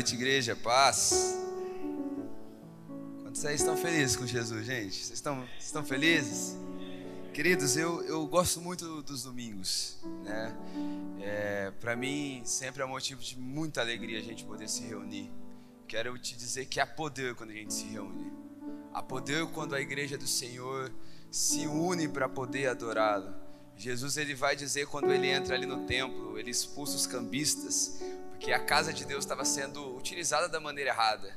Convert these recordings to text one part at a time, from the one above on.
noite, igreja. Paz. Quantos aí estão felizes com Jesus, gente? Vocês estão, vocês estão felizes? Queridos, eu, eu gosto muito dos domingos, né? É, Para mim, sempre é motivo de muita alegria a gente poder se reunir. Quero te dizer que há poder quando a gente se reúne. Há poder quando a igreja do Senhor se une para poder adorá-lo. Jesus ele vai dizer quando ele entra ali no templo, ele expulsa os cambistas, porque a casa de Deus estava sendo utilizada da maneira errada.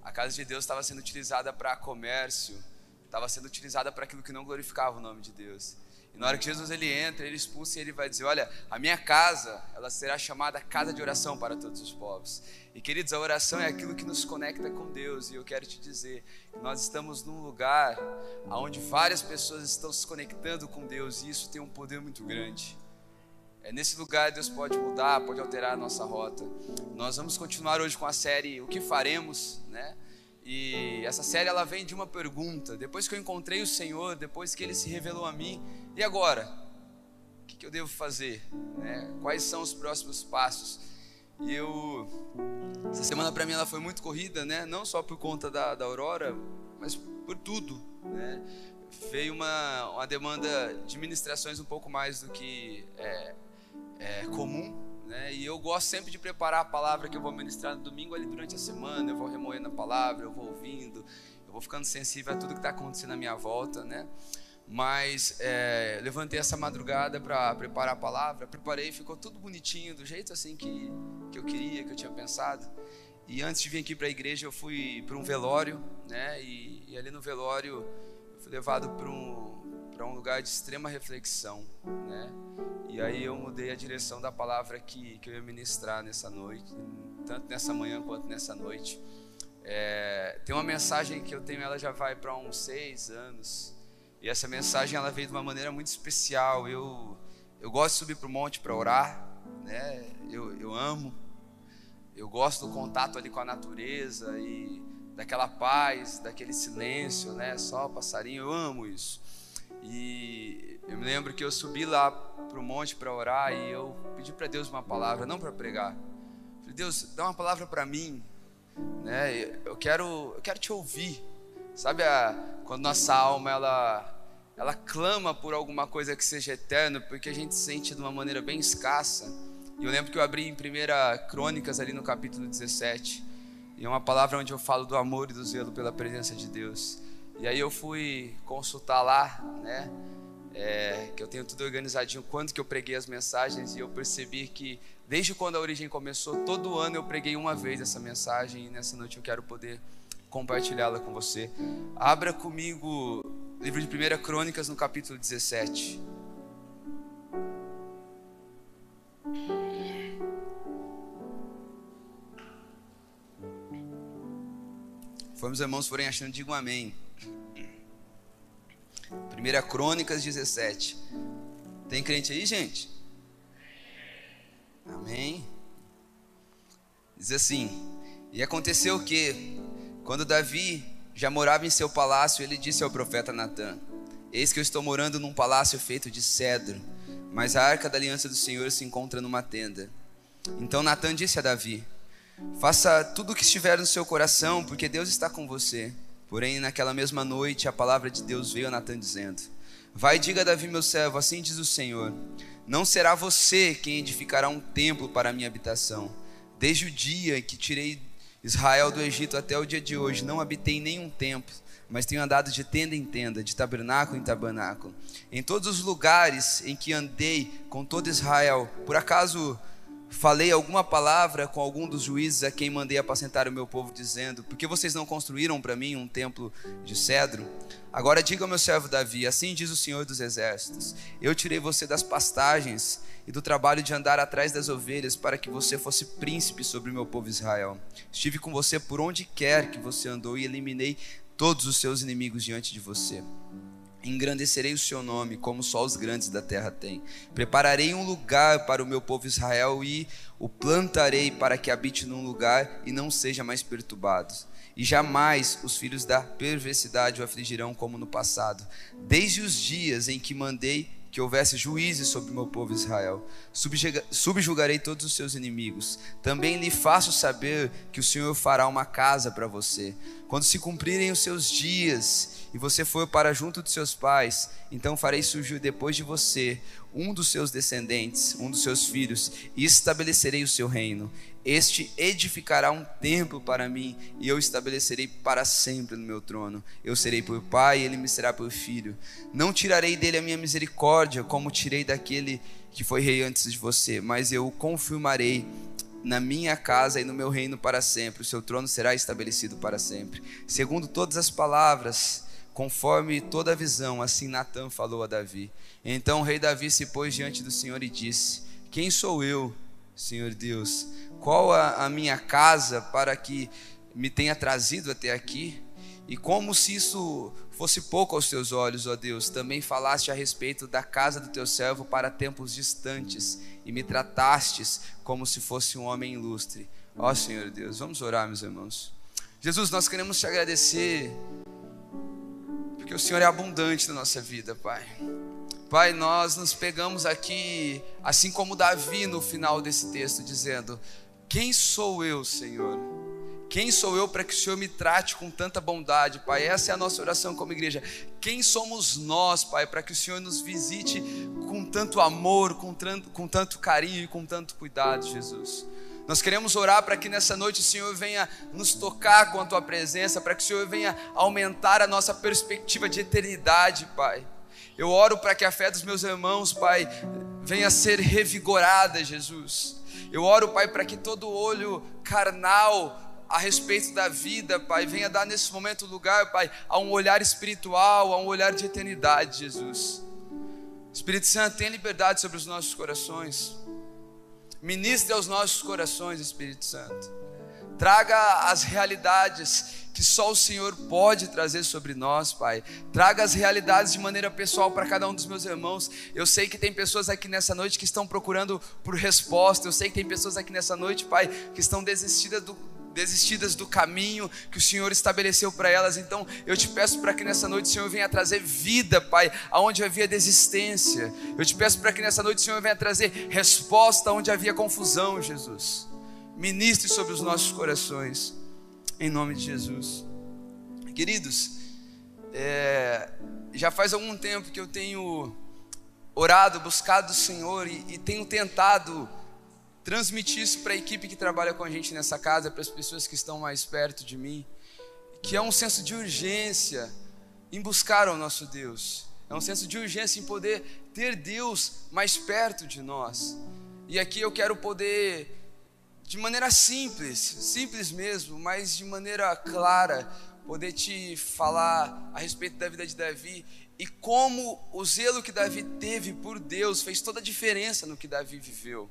A casa de Deus estava sendo utilizada para comércio, estava sendo utilizada para aquilo que não glorificava o nome de Deus. E na hora que Jesus ele entra, ele expulsa e ele vai dizer: Olha, a minha casa, ela será chamada casa de oração para todos os povos. E queridos, a oração é aquilo que nos conecta com Deus. E eu quero te dizer que nós estamos num lugar onde várias pessoas estão se conectando com Deus e isso tem um poder muito grande. É nesse lugar Deus pode mudar, pode alterar a nossa rota. Nós vamos continuar hoje com a série O que faremos, né? E essa série ela vem de uma pergunta. Depois que eu encontrei o Senhor, depois que Ele se revelou a mim, e agora? O que, eu devo fazer? Né? Quais são os próximos passos? E eu essa semana para mim ela foi muito corrida, né? Não só por conta da, da Aurora, mas por tudo, né? Veio uma, uma demanda de ministrações um pouco mais do que é, é comum, né? E eu gosto sempre de preparar a palavra que eu vou ministrar no domingo ali durante a semana. Eu vou remoendo a palavra, eu vou ouvindo, eu vou ficando sensível a tudo que está acontecendo à minha volta, né? Mas é, levantei essa madrugada para preparar a palavra, preparei, ficou tudo bonitinho, do jeito assim que, que eu queria, que eu tinha pensado. E antes de vir aqui para a igreja, eu fui para um velório, né? E, e ali no velório, eu fui levado para um, para um lugar de extrema reflexão, né? E aí eu mudei a direção da palavra que, que eu ia ministrar nessa noite, tanto nessa manhã quanto nessa noite. É, tem uma mensagem que eu tenho, ela já vai para uns seis anos, e essa mensagem ela veio de uma maneira muito especial. Eu, eu gosto de subir para o monte para orar, né? Eu, eu amo, eu gosto do contato ali com a natureza e daquela paz, daquele silêncio, né? Só passarinho, eu amo isso. E eu me lembro que eu subi lá para o monte para orar e eu pedi para Deus uma palavra, não para pregar. Falei, Deus, dá uma palavra para mim, né? Eu quero, eu quero te ouvir. Sabe a, quando nossa alma ela ela clama por alguma coisa que seja eterna, porque a gente sente de uma maneira bem escassa. E eu lembro que eu abri em 1 Crônicas ali no capítulo 17, e é uma palavra onde eu falo do amor e do zelo pela presença de Deus. E aí eu fui consultar lá, né? É, que eu tenho tudo organizadinho quando que eu preguei as mensagens e eu percebi que desde quando a origem começou, todo ano eu preguei uma vez essa mensagem e nessa noite eu quero poder compartilhá-la com você. Abra comigo livro de 1 Crônicas no capítulo 17. Conforme os irmãos forem achando, digam amém. 1 Crônicas 17. Tem crente aí, gente? Amém. Diz assim: E aconteceu que, quando Davi já morava em seu palácio, ele disse ao profeta Natã: Eis que eu estou morando num palácio feito de cedro, mas a arca da aliança do Senhor se encontra numa tenda. Então Natã disse a Davi: Faça tudo o que estiver no seu coração, porque Deus está com você. Porém, naquela mesma noite, a palavra de Deus veio a Natan dizendo: Vai diga a Davi, meu servo, assim diz o Senhor: Não será você quem edificará um templo para a minha habitação. Desde o dia que tirei Israel do Egito até o dia de hoje, não habitei nenhum templo, mas tenho andado de tenda em tenda, de tabernáculo em tabernáculo. Em todos os lugares em que andei com todo Israel, por acaso falei alguma palavra com algum dos juízes a quem mandei apacentar o meu povo, dizendo: Por que vocês não construíram para mim um templo de cedro? Agora diga ao meu servo Davi: Assim diz o Senhor dos Exércitos: Eu tirei você das pastagens e do trabalho de andar atrás das ovelhas, para que você fosse príncipe sobre o meu povo Israel. Estive com você por onde quer que você andou e eliminei todos os seus inimigos diante de você. Engrandecerei o seu nome, como só os grandes da terra têm. Prepararei um lugar para o meu povo Israel e o plantarei para que habite num lugar e não seja mais perturbado. E jamais os filhos da perversidade o afligirão como no passado, desde os dias em que mandei que houvesse juízes sobre o meu povo Israel. Subjugarei todos os seus inimigos. Também lhe faço saber que o Senhor fará uma casa para você. Quando se cumprirem os seus dias e você for para junto de seus pais, então farei surgir depois de você um dos seus descendentes, um dos seus filhos, e estabelecerei o seu reino. Este edificará um templo para mim, e eu estabelecerei para sempre no meu trono. Eu serei por pai, e ele me será por filho. Não tirarei dele a minha misericórdia, como tirei daquele que foi rei antes de você, mas eu o confirmarei na minha casa e no meu reino para sempre. O seu trono será estabelecido para sempre. Segundo todas as palavras conforme toda a visão, assim Natan falou a Davi. Então o rei Davi se pôs diante do Senhor e disse: Quem sou eu, Senhor Deus? Qual a, a minha casa para que me tenha trazido até aqui? E como se isso fosse pouco aos teus olhos, ó Deus, também falaste a respeito da casa do teu servo para tempos distantes e me tratastes como se fosse um homem ilustre. Ó Senhor Deus, vamos orar, meus irmãos. Jesus, nós queremos te agradecer porque o Senhor é abundante na nossa vida, Pai. Pai, nós nos pegamos aqui, assim como Davi no final desse texto, dizendo: Quem sou eu, Senhor? Quem sou eu para que o Senhor me trate com tanta bondade, Pai? Essa é a nossa oração como igreja. Quem somos nós, Pai, para que o Senhor nos visite com tanto amor, com tanto, com tanto carinho e com tanto cuidado, Jesus? Nós queremos orar para que nessa noite o Senhor venha nos tocar com a tua presença, para que o Senhor venha aumentar a nossa perspectiva de eternidade, Pai. Eu oro para que a fé dos meus irmãos, Pai, venha a ser revigorada, Jesus. Eu oro, Pai, para que todo olho carnal a respeito da vida, Pai, venha dar nesse momento lugar, Pai, a um olhar espiritual, a um olhar de eternidade, Jesus. Espírito Santo, tenha liberdade sobre os nossos corações. Ministre aos nossos corações, Espírito Santo. Traga as realidades que só o Senhor pode trazer sobre nós, Pai. Traga as realidades de maneira pessoal para cada um dos meus irmãos. Eu sei que tem pessoas aqui nessa noite que estão procurando por resposta. Eu sei que tem pessoas aqui nessa noite, Pai, que estão desistidas do, desistidas do caminho que o Senhor estabeleceu para elas. Então, eu te peço para que nessa noite o Senhor venha trazer vida, Pai, aonde havia desistência. Eu te peço para que nessa noite o Senhor venha trazer resposta onde havia confusão, Jesus. Ministre sobre os nossos corações, em nome de Jesus. Queridos, é, já faz algum tempo que eu tenho orado, buscado o Senhor e, e tenho tentado transmitir isso para a equipe que trabalha com a gente nessa casa, para as pessoas que estão mais perto de mim, que é um senso de urgência em buscar o nosso Deus. É um senso de urgência em poder ter Deus mais perto de nós. E aqui eu quero poder, de maneira simples, simples mesmo, mas de maneira clara, poder te falar a respeito da vida de Davi e como o zelo que Davi teve por Deus fez toda a diferença no que Davi viveu.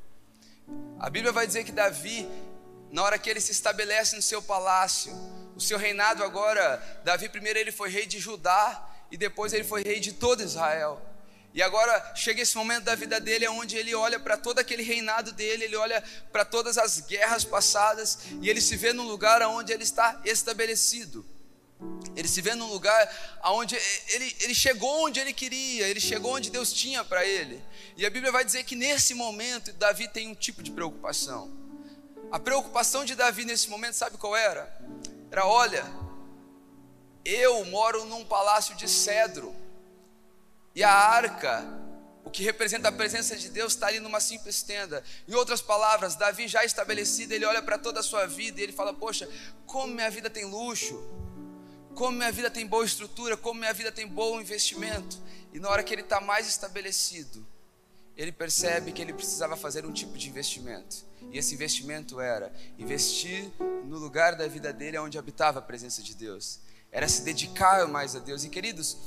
A Bíblia vai dizer que Davi, na hora que ele se estabelece no seu palácio, o seu reinado agora, Davi primeiro ele foi rei de Judá e depois ele foi rei de todo Israel. E agora chega esse momento da vida dele onde ele olha para todo aquele reinado dele, ele olha para todas as guerras passadas e ele se vê num lugar onde ele está estabelecido. Ele se vê num lugar onde ele, ele chegou onde ele queria, ele chegou onde Deus tinha para ele. E a Bíblia vai dizer que nesse momento Davi tem um tipo de preocupação. A preocupação de Davi nesse momento, sabe qual era? Era: olha, eu moro num palácio de cedro, e a arca, o que representa a presença de Deus, está ali numa simples tenda. Em outras palavras, Davi já estabelecido, ele olha para toda a sua vida e ele fala: Poxa, como minha vida tem luxo como minha vida tem boa estrutura, como minha vida tem bom investimento. E na hora que ele está mais estabelecido, ele percebe que ele precisava fazer um tipo de investimento. E esse investimento era investir no lugar da vida dele onde habitava a presença de Deus. Era se dedicar mais a Deus. E queridos,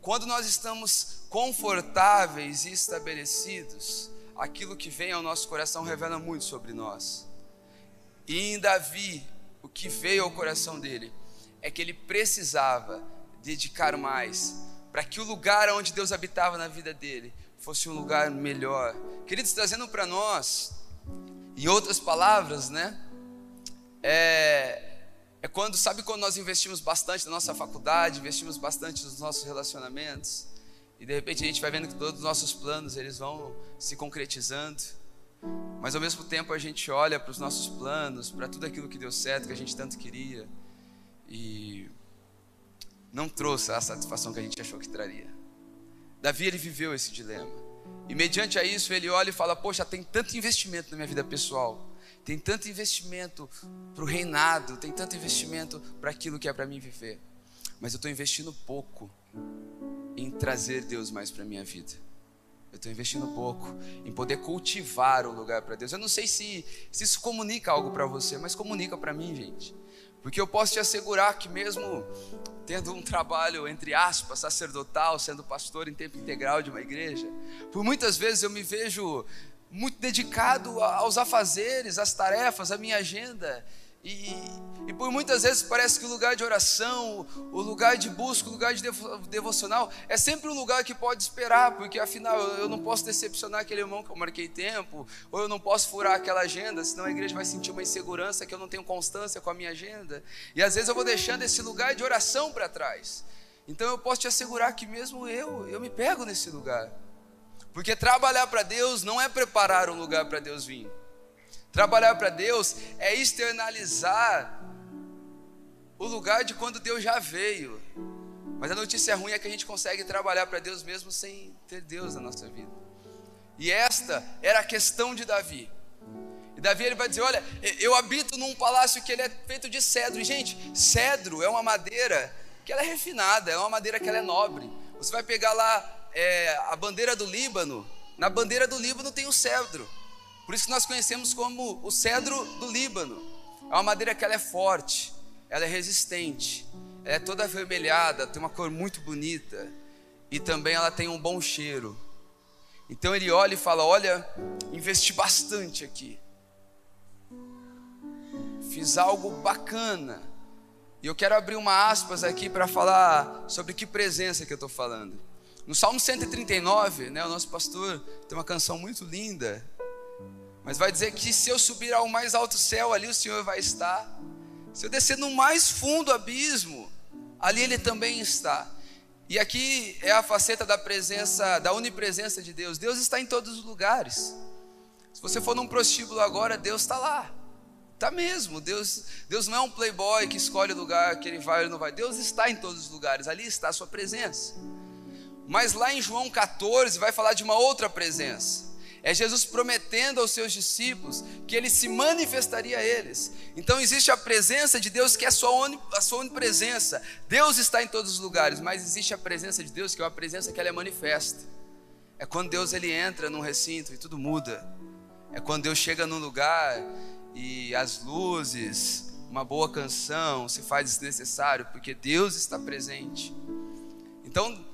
quando nós estamos confortáveis e estabelecidos, aquilo que vem ao nosso coração revela muito sobre nós. E em Davi, o que veio ao coração dele é que ele precisava dedicar mais para que o lugar onde Deus habitava na vida dele fosse um lugar melhor. Queridos, trazendo para nós, em outras palavras, né? É, é quando, sabe quando nós investimos bastante na nossa faculdade, investimos bastante nos nossos relacionamentos, E de repente a gente vai vendo que todos os nossos planos eles vão se concretizando. Mas ao mesmo tempo a gente olha para os nossos planos, para tudo aquilo que deu certo, que a gente tanto queria, e não trouxe a satisfação que a gente achou que traria. Davi ele viveu esse dilema. E mediante a isso ele olha e fala: Poxa, tem tanto investimento na minha vida pessoal, tem tanto investimento para o reinado, tem tanto investimento para aquilo que é para mim viver, mas eu estou investindo pouco em trazer Deus mais para minha vida. Eu estou investindo pouco em poder cultivar o lugar para Deus. Eu não sei se, se isso comunica algo para você, mas comunica para mim, gente. Porque eu posso te assegurar que, mesmo tendo um trabalho, entre aspas, sacerdotal, sendo pastor em tempo integral de uma igreja, por muitas vezes eu me vejo muito dedicado aos afazeres, às tarefas, à minha agenda, e, e, por muitas vezes parece que o lugar de oração, o lugar de busca, o lugar de devocional é sempre um lugar que pode esperar, porque afinal eu não posso decepcionar aquele irmão que eu marquei tempo, ou eu não posso furar aquela agenda, senão a igreja vai sentir uma insegurança que eu não tenho constância com a minha agenda. E às vezes eu vou deixando esse lugar de oração para trás. Então eu posso te assegurar que mesmo eu, eu me pego nesse lugar. Porque trabalhar para Deus não é preparar um lugar para Deus vir. Trabalhar para Deus é externalizar o lugar de quando Deus já veio. Mas a notícia ruim é que a gente consegue trabalhar para Deus mesmo sem ter Deus na nossa vida. E esta era a questão de Davi. E Davi ele vai dizer: Olha, eu habito num palácio que ele é feito de cedro. E, gente, cedro é uma madeira que ela é refinada, é uma madeira que ela é nobre. Você vai pegar lá é, a bandeira do Líbano. Na bandeira do Líbano tem o cedro. Por isso que nós conhecemos como o cedro do Líbano. É uma madeira que ela é forte, ela é resistente, ela é toda avermelhada, tem uma cor muito bonita e também ela tem um bom cheiro. Então ele olha e fala: Olha, investi bastante aqui, fiz algo bacana. E eu quero abrir uma aspas aqui para falar sobre que presença que eu estou falando. No Salmo 139, né, o nosso pastor tem uma canção muito linda, mas vai dizer que se eu subir ao mais alto céu, ali o Senhor vai estar. Se eu descer no mais fundo abismo, ali Ele também está. E aqui é a faceta da presença, da onipresença de Deus. Deus está em todos os lugares. Se você for num prostíbulo agora, Deus está lá. Está mesmo. Deus, Deus não é um playboy que escolhe o lugar que ele vai ou não vai. Deus está em todos os lugares. Ali está a sua presença. Mas lá em João 14 vai falar de uma outra presença. É Jesus prometendo aos seus discípulos que ele se manifestaria a eles. Então existe a presença de Deus que é a sua, a sua onipresença. Deus está em todos os lugares, mas existe a presença de Deus que é uma presença que ela é manifesta. É quando Deus ele entra num recinto e tudo muda. É quando Deus chega num lugar e as luzes, uma boa canção se faz desnecessário, porque Deus está presente. Então,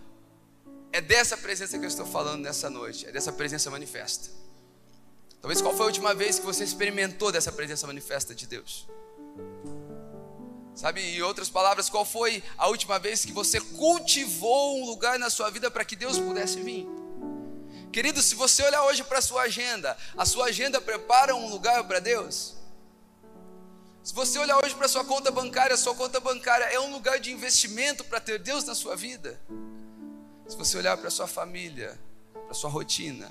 é dessa presença que eu estou falando nessa noite, é dessa presença manifesta. Talvez qual foi a última vez que você experimentou dessa presença manifesta de Deus? Sabe, em outras palavras, qual foi a última vez que você cultivou um lugar na sua vida para que Deus pudesse vir? Querido, se você olhar hoje para a sua agenda, a sua agenda prepara um lugar para Deus? Se você olhar hoje para a sua conta bancária, a sua conta bancária é um lugar de investimento para ter Deus na sua vida? Se você olhar para sua família, para sua rotina,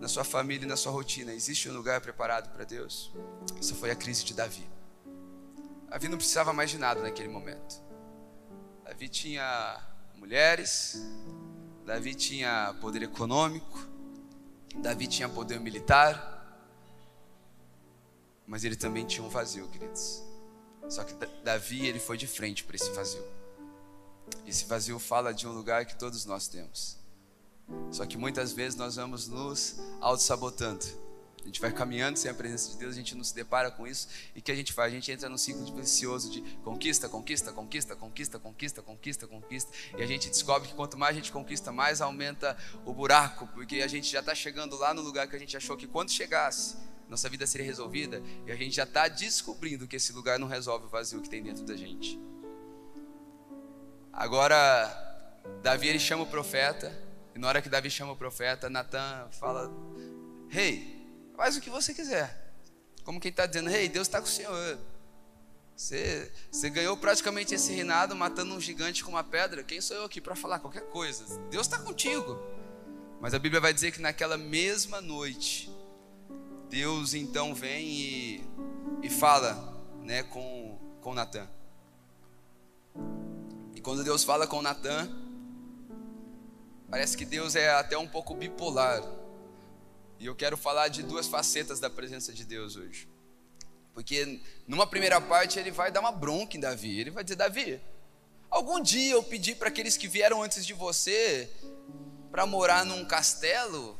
na sua família e na sua rotina, existe um lugar preparado para Deus? Essa foi a crise de Davi. Davi não precisava mais de nada naquele momento. Davi tinha mulheres, Davi tinha poder econômico, Davi tinha poder militar, mas ele também tinha um vazio, queridos. Só que Davi ele foi de frente para esse vazio. Esse vazio fala de um lugar que todos nós temos. Só que muitas vezes nós vamos nos auto-sabotando. A gente vai caminhando sem a presença de Deus, a gente não se depara com isso. E o que a gente faz? A gente entra num ciclo vicioso de conquista, conquista, conquista, conquista, conquista, conquista, conquista. E a gente descobre que quanto mais a gente conquista, mais aumenta o buraco, porque a gente já está chegando lá no lugar que a gente achou que quando chegasse, nossa vida seria resolvida. E a gente já está descobrindo que esse lugar não resolve o vazio que tem dentro da gente. Agora, Davi ele chama o profeta, e na hora que Davi chama o profeta, Natan fala: Rei, hey, faz o que você quiser. Como quem está dizendo: Rei, hey, Deus está com o Senhor. Você, você ganhou praticamente esse reinado matando um gigante com uma pedra. Quem sou eu aqui para falar qualquer coisa? Deus está contigo. Mas a Bíblia vai dizer que naquela mesma noite, Deus então vem e, e fala né, com, com Natan. Quando Deus fala com Natan, parece que Deus é até um pouco bipolar. E eu quero falar de duas facetas da presença de Deus hoje. Porque numa primeira parte ele vai dar uma bronca em Davi. Ele vai dizer: Davi, algum dia eu pedi para aqueles que vieram antes de você para morar num castelo?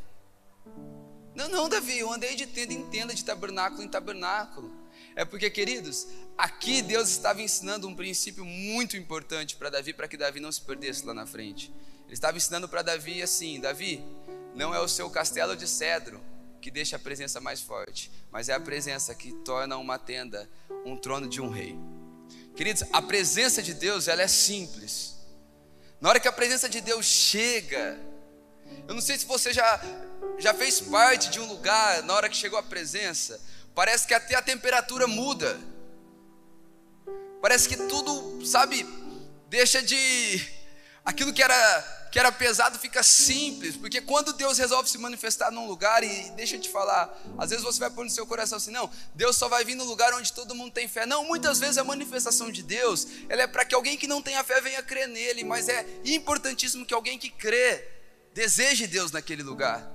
Não, não, Davi, eu andei de tenda em tenda, de tabernáculo em tabernáculo. É porque, queridos, aqui Deus estava ensinando um princípio muito importante para Davi, para que Davi não se perdesse lá na frente. Ele estava ensinando para Davi assim: Davi, não é o seu castelo de cedro, que deixa a presença mais forte, mas é a presença que torna uma tenda um trono de um rei. Queridos, a presença de Deus, ela é simples. Na hora que a presença de Deus chega, eu não sei se você já já fez parte de um lugar na hora que chegou a presença, parece que até a temperatura muda. Parece que tudo, sabe, deixa de aquilo que era que era pesado fica simples, porque quando Deus resolve se manifestar num lugar, e deixa eu te falar, às vezes você vai pôr no seu coração assim, não, Deus só vai vir no lugar onde todo mundo tem fé. Não, muitas vezes a manifestação de Deus, ela é para que alguém que não tenha fé venha crer nele, mas é importantíssimo que alguém que crê, deseje Deus naquele lugar.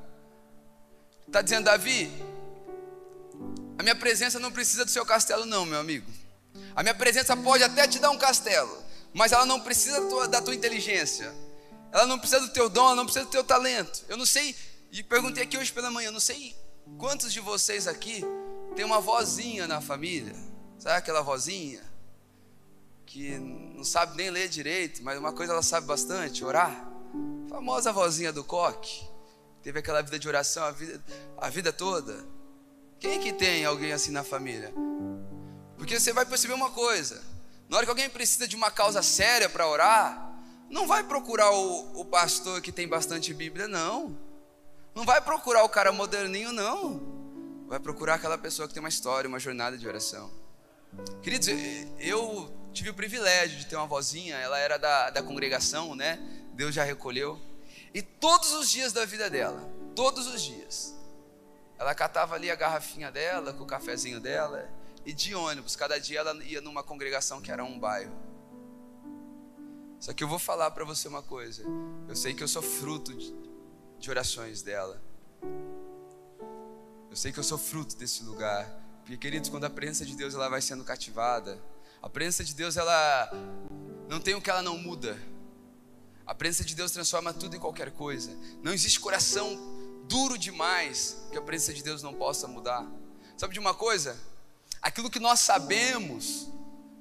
Está dizendo, Davi, a minha presença não precisa do seu castelo, não, meu amigo. A minha presença pode até te dar um castelo, mas ela não precisa da tua, da tua inteligência. Ela não precisa do teu dom, ela não precisa do teu talento. Eu não sei, e perguntei aqui hoje pela manhã, eu não sei quantos de vocês aqui tem uma vozinha na família. Sabe aquela vozinha que não sabe nem ler direito, mas uma coisa ela sabe bastante, orar. A famosa vozinha do coque. Teve aquela vida de oração a vida, a vida toda. Quem que tem alguém assim na família? Porque você vai perceber uma coisa: na hora que alguém precisa de uma causa séria para orar, não vai procurar o, o pastor que tem bastante Bíblia, não. Não vai procurar o cara moderninho, não. Vai procurar aquela pessoa que tem uma história, uma jornada de oração. Queridos, eu tive o privilégio de ter uma vozinha, ela era da, da congregação, né? Deus já recolheu. E todos os dias da vida dela, todos os dias, ela catava ali a garrafinha dela, com o cafezinho dela, e de ônibus, cada dia ela ia numa congregação que era um bairro. Só que eu vou falar para você uma coisa. Eu sei que eu sou fruto de, orações dela. Eu sei que eu sou fruto desse lugar. Porque, queridos, quando a presença de Deus ela vai sendo cativada, a presença de Deus ela não tem o que ela não muda. A presença de Deus transforma tudo em qualquer coisa. Não existe coração duro demais que a presença de Deus não possa mudar. Sabe de uma coisa? Aquilo que nós sabemos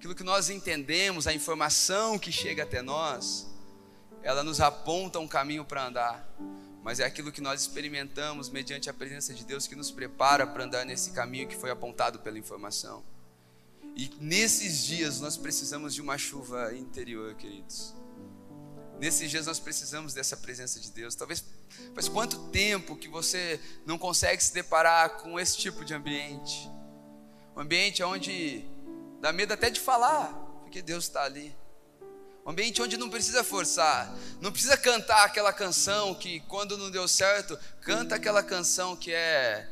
aquilo que nós entendemos, a informação que chega até nós, ela nos aponta um caminho para andar, mas é aquilo que nós experimentamos mediante a presença de Deus que nos prepara para andar nesse caminho que foi apontado pela informação. E nesses dias nós precisamos de uma chuva interior, queridos. Nesses dias nós precisamos dessa presença de Deus. Talvez faz quanto tempo que você não consegue se deparar com esse tipo de ambiente? Um ambiente onde Dá medo até de falar, porque Deus está ali. Um ambiente onde não precisa forçar, não precisa cantar aquela canção que quando não deu certo, canta aquela canção que é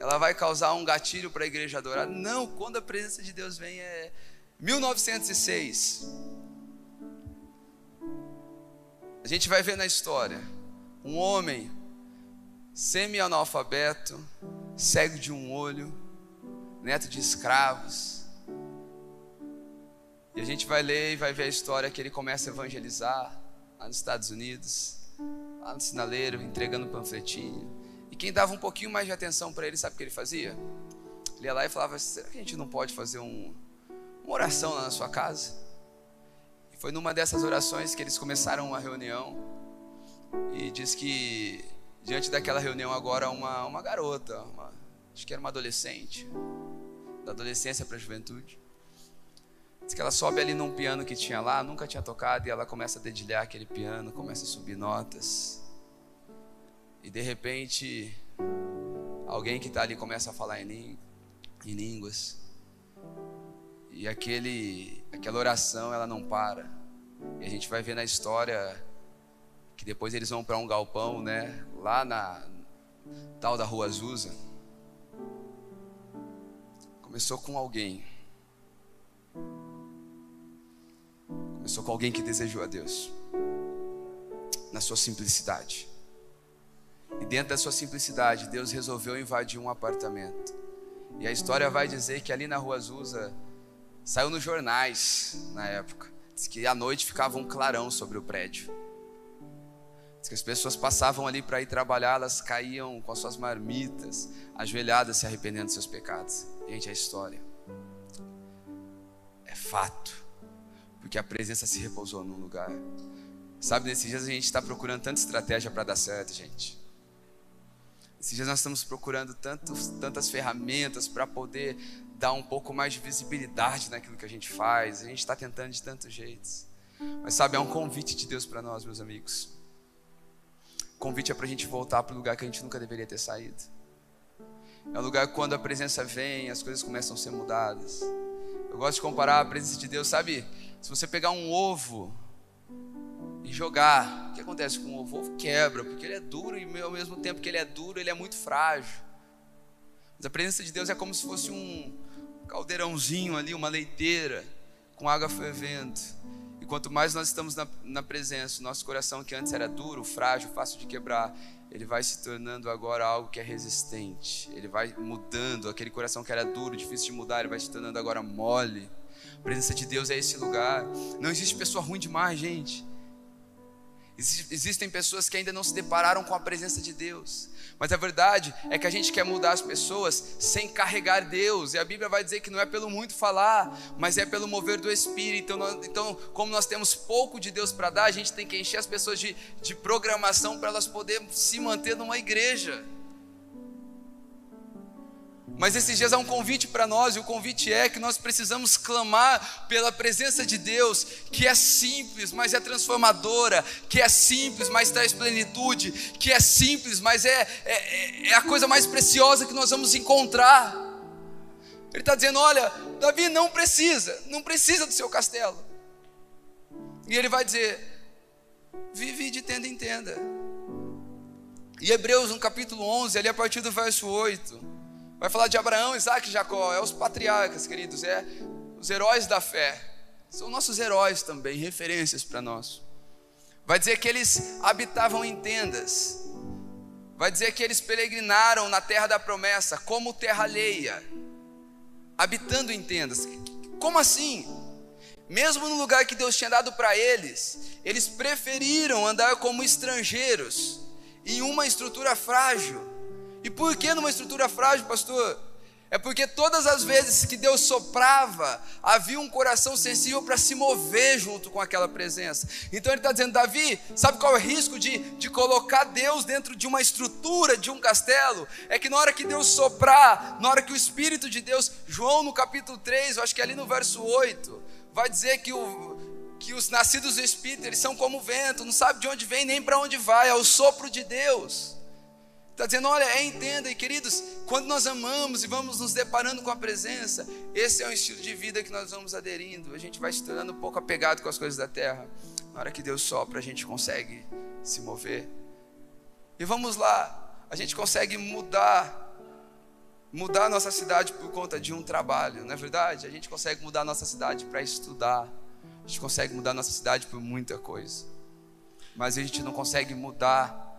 ela vai causar um gatilho para a igreja adorar. Não, quando a presença de Deus vem é 1906. A gente vai ver na história um homem semi-analfabeto, cego de um olho, neto de escravos, e a gente vai ler e vai ver a história que ele começa a evangelizar lá nos Estados Unidos, lá no sinaleiro, entregando panfletinho. E quem dava um pouquinho mais de atenção para ele, sabe o que ele fazia? Ele ia lá e falava: será que a gente não pode fazer um, uma oração lá na sua casa? Foi numa dessas orações que eles começaram uma reunião. E diz que diante daquela reunião agora uma, uma garota, uma, acho que era uma adolescente, da adolescência para a juventude Diz que ela sobe ali num piano que tinha lá, nunca tinha tocado, e ela começa a dedilhar aquele piano, começa a subir notas. E de repente, alguém que está ali começa a falar em, em línguas. E aquele, aquela oração, ela não para. E a gente vai ver na história que depois eles vão para um galpão, né? Lá na tal da Rua Azusa. Começou com alguém. Começou com alguém que desejou a Deus. Na sua simplicidade. E dentro da sua simplicidade, Deus resolveu invadir um apartamento. E a história vai dizer que ali na Rua Azusa saiu nos jornais na época. Diz que à noite ficava um clarão sobre o prédio. Diz que as pessoas passavam ali para ir trabalhar, elas caíam com as suas marmitas, ajoelhadas, se arrependendo dos seus pecados. Gente, é história. É fato. Porque a presença se repousou num lugar. Sabe, nesses dias a gente está procurando tanta estratégia para dar certo, gente. Esses dias nós estamos procurando tantas ferramentas para poder dar um pouco mais de visibilidade naquilo que a gente faz. A gente está tentando de tantos jeitos. Mas sabe, é um convite de Deus para nós, meus amigos. O convite é para a gente voltar para o lugar que a gente nunca deveria ter saído. É um lugar que quando a presença vem, as coisas começam a ser mudadas. Eu gosto de comparar a presença de Deus, sabe? Se você pegar um ovo e jogar, o que acontece com o ovo? O ovo quebra, porque ele é duro e ao mesmo tempo que ele é duro, ele é muito frágil. Mas a presença de Deus é como se fosse um, caldeirãozinho ali, uma leiteira com água fervendo. E quanto mais nós estamos na, na presença, nosso coração que antes era duro, frágil, fácil de quebrar, ele vai se tornando agora algo que é resistente. Ele vai mudando, aquele coração que era duro, difícil de mudar, ele vai se tornando agora mole. A presença de Deus é esse lugar. Não existe pessoa ruim demais, gente. Existem pessoas que ainda não se depararam com a presença de Deus. Mas a verdade é que a gente quer mudar as pessoas sem carregar Deus. E a Bíblia vai dizer que não é pelo muito falar, mas é pelo mover do Espírito. Então, nós, então como nós temos pouco de Deus para dar, a gente tem que encher as pessoas de, de programação para elas poderem se manter numa igreja. Mas esses dias há um convite para nós, e o convite é que nós precisamos clamar pela presença de Deus, que é simples, mas é transformadora, que é simples, mas traz plenitude, que é simples, mas é, é, é a coisa mais preciosa que nós vamos encontrar. Ele está dizendo: olha, Davi não precisa, não precisa do seu castelo. E ele vai dizer: vive de tenda em tenda. E Hebreus, no capítulo 11, ali a partir do verso 8. Vai falar de Abraão, Isaac e Jacó, é os patriarcas, queridos, é os heróis da fé. São nossos heróis também, referências para nós. Vai dizer que eles habitavam em tendas. Vai dizer que eles peregrinaram na terra da promessa, como terra alheia, habitando em tendas. Como assim? Mesmo no lugar que Deus tinha dado para eles, eles preferiram andar como estrangeiros em uma estrutura frágil e por que numa estrutura frágil, pastor? É porque todas as vezes que Deus soprava, havia um coração sensível para se mover junto com aquela presença. Então ele está dizendo, Davi, sabe qual é o risco de, de colocar Deus dentro de uma estrutura, de um castelo? É que na hora que Deus soprar, na hora que o Espírito de Deus, João no capítulo 3, eu acho que é ali no verso 8, vai dizer que o, que os nascidos do Espírito, eles são como o vento, não sabe de onde vem nem para onde vai, é o sopro de Deus. Está dizendo, olha, é, entenda, e queridos, quando nós amamos e vamos nos deparando com a presença, esse é um estilo de vida que nós vamos aderindo. A gente vai se tornando um pouco apegado com as coisas da terra. Na hora que Deus sopra, a gente consegue se mover. E vamos lá, a gente consegue mudar mudar a nossa cidade por conta de um trabalho, não é verdade? A gente consegue mudar a nossa cidade para estudar. A gente consegue mudar a nossa cidade por muita coisa. Mas a gente não consegue mudar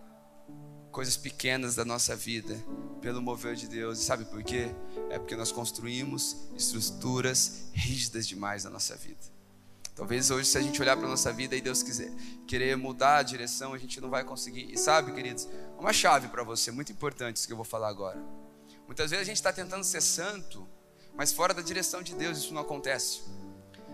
coisas pequenas da nossa vida pelo mover de Deus. E sabe por quê? É porque nós construímos estruturas rígidas demais na nossa vida. Talvez hoje, se a gente olhar para a nossa vida e Deus quiser querer mudar a direção, a gente não vai conseguir. E sabe, queridos, uma chave para você, muito importante, isso que eu vou falar agora. Muitas vezes a gente está tentando ser santo, mas fora da direção de Deus, isso não acontece.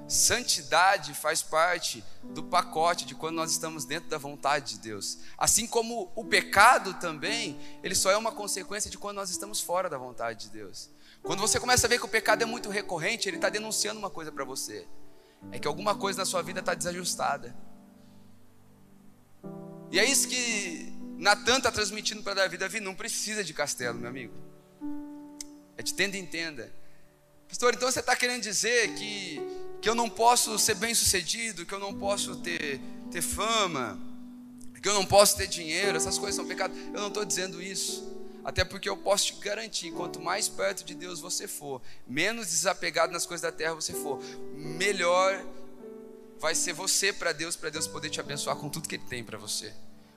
Santidade faz parte do pacote de quando nós estamos dentro da vontade de Deus. Assim como o pecado também, ele só é uma consequência de quando nós estamos fora da vontade de Deus. Quando você começa a ver que o pecado é muito recorrente, ele está denunciando uma coisa para você: é que alguma coisa na sua vida está desajustada. E é isso que Natan está transmitindo para Davi: Davi não precisa de castelo, meu amigo. É de tenda em tenda. Pastor, então você está querendo dizer que, que eu não posso ser bem sucedido, que eu não posso ter, ter fama, que eu não posso ter dinheiro, essas coisas são pecado. Eu não estou dizendo isso. Até porque eu posso te garantir, quanto mais perto de Deus você for, menos desapegado nas coisas da terra você for, melhor vai ser você para Deus, para Deus poder te abençoar com tudo que Ele tem para você.